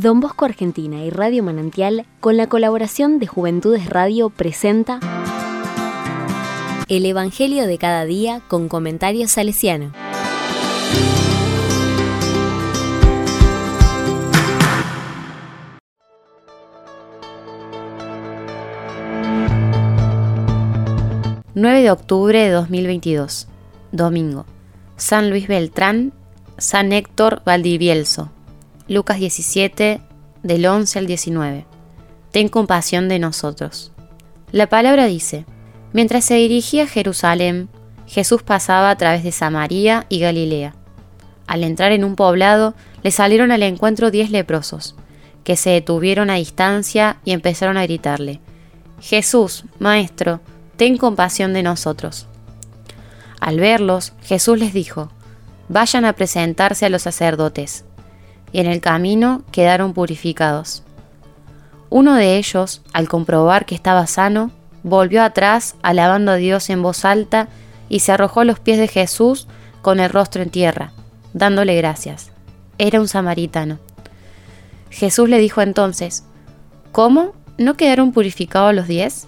Don Bosco Argentina y Radio Manantial, con la colaboración de Juventudes Radio, presenta El Evangelio de cada día con comentarios salesiano. ...9 de octubre de 2022... ...domingo... ...San Luis Beltrán... ...San Héctor Valdivielso... Lucas 17, del 11 al 19. Ten compasión de nosotros. La palabra dice, mientras se dirigía a Jerusalén, Jesús pasaba a través de Samaria y Galilea. Al entrar en un poblado, le salieron al encuentro diez leprosos, que se detuvieron a distancia y empezaron a gritarle, Jesús, Maestro, ten compasión de nosotros. Al verlos, Jesús les dijo, Vayan a presentarse a los sacerdotes y en el camino quedaron purificados. Uno de ellos, al comprobar que estaba sano, volvió atrás alabando a Dios en voz alta y se arrojó a los pies de Jesús con el rostro en tierra, dándole gracias. Era un samaritano. Jesús le dijo entonces, ¿Cómo? ¿No quedaron purificados los diez?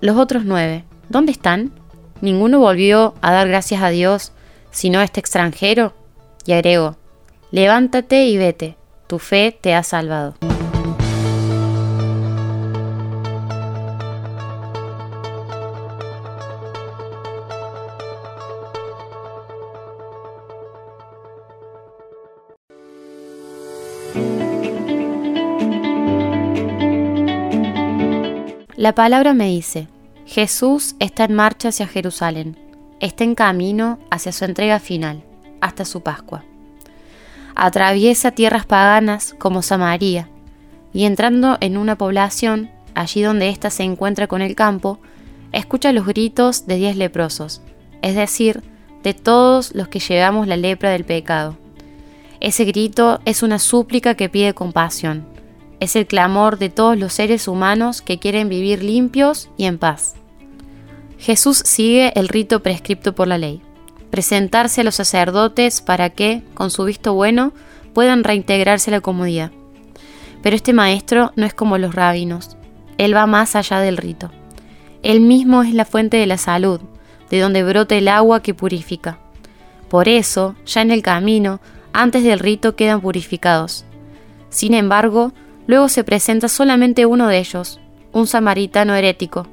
Los otros nueve, ¿dónde están? ¿Ninguno volvió a dar gracias a Dios, sino este extranjero? Y agregó, Levántate y vete, tu fe te ha salvado. La palabra me dice, Jesús está en marcha hacia Jerusalén, está en camino hacia su entrega final, hasta su Pascua atraviesa tierras paganas como Samaria, y entrando en una población, allí donde ésta se encuentra con el campo, escucha los gritos de diez leprosos, es decir, de todos los que llevamos la lepra del pecado. Ese grito es una súplica que pide compasión, es el clamor de todos los seres humanos que quieren vivir limpios y en paz. Jesús sigue el rito prescripto por la ley presentarse a los sacerdotes para que, con su visto bueno, puedan reintegrarse a la comunidad. Pero este maestro no es como los rabinos, él va más allá del rito. Él mismo es la fuente de la salud, de donde brota el agua que purifica. Por eso, ya en el camino, antes del rito quedan purificados. Sin embargo, luego se presenta solamente uno de ellos, un samaritano herético,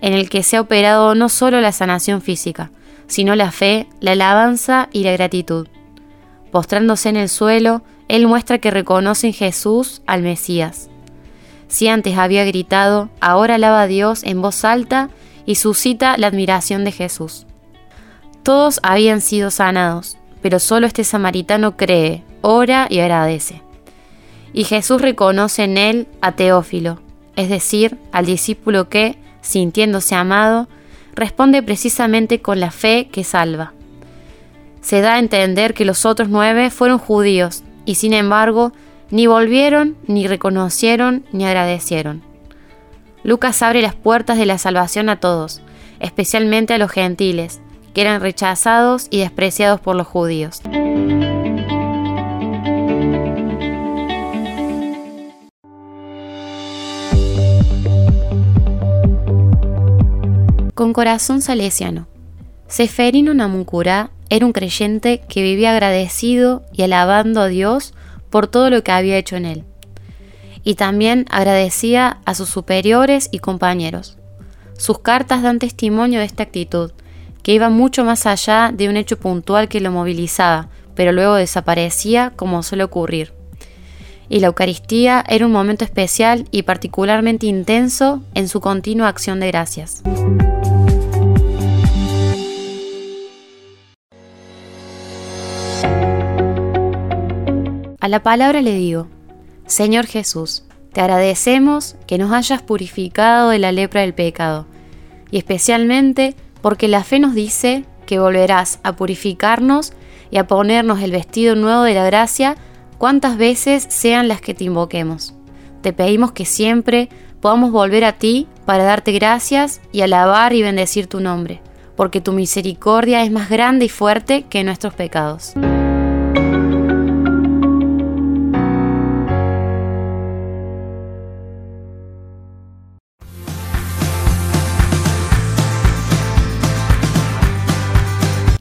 en el que se ha operado no solo la sanación física, sino la fe, la alabanza y la gratitud. Postrándose en el suelo, él muestra que reconoce en Jesús al Mesías. Si antes había gritado, ahora alaba a Dios en voz alta y suscita la admiración de Jesús. Todos habían sido sanados, pero solo este samaritano cree, ora y agradece. Y Jesús reconoce en él a Teófilo, es decir, al discípulo que, sintiéndose amado, responde precisamente con la fe que salva. Se da a entender que los otros nueve fueron judíos y sin embargo ni volvieron, ni reconocieron, ni agradecieron. Lucas abre las puertas de la salvación a todos, especialmente a los gentiles, que eran rechazados y despreciados por los judíos. Con corazón salesiano. Seferino Namuncurá era un creyente que vivía agradecido y alabando a Dios por todo lo que había hecho en él. Y también agradecía a sus superiores y compañeros. Sus cartas dan testimonio de esta actitud, que iba mucho más allá de un hecho puntual que lo movilizaba, pero luego desaparecía como suele ocurrir. Y la Eucaristía era un momento especial y particularmente intenso en su continua acción de gracias. La palabra le digo, Señor Jesús, te agradecemos que nos hayas purificado de la lepra del pecado, y especialmente porque la fe nos dice que volverás a purificarnos y a ponernos el vestido nuevo de la gracia cuantas veces sean las que te invoquemos. Te pedimos que siempre podamos volver a ti para darte gracias y alabar y bendecir tu nombre, porque tu misericordia es más grande y fuerte que nuestros pecados.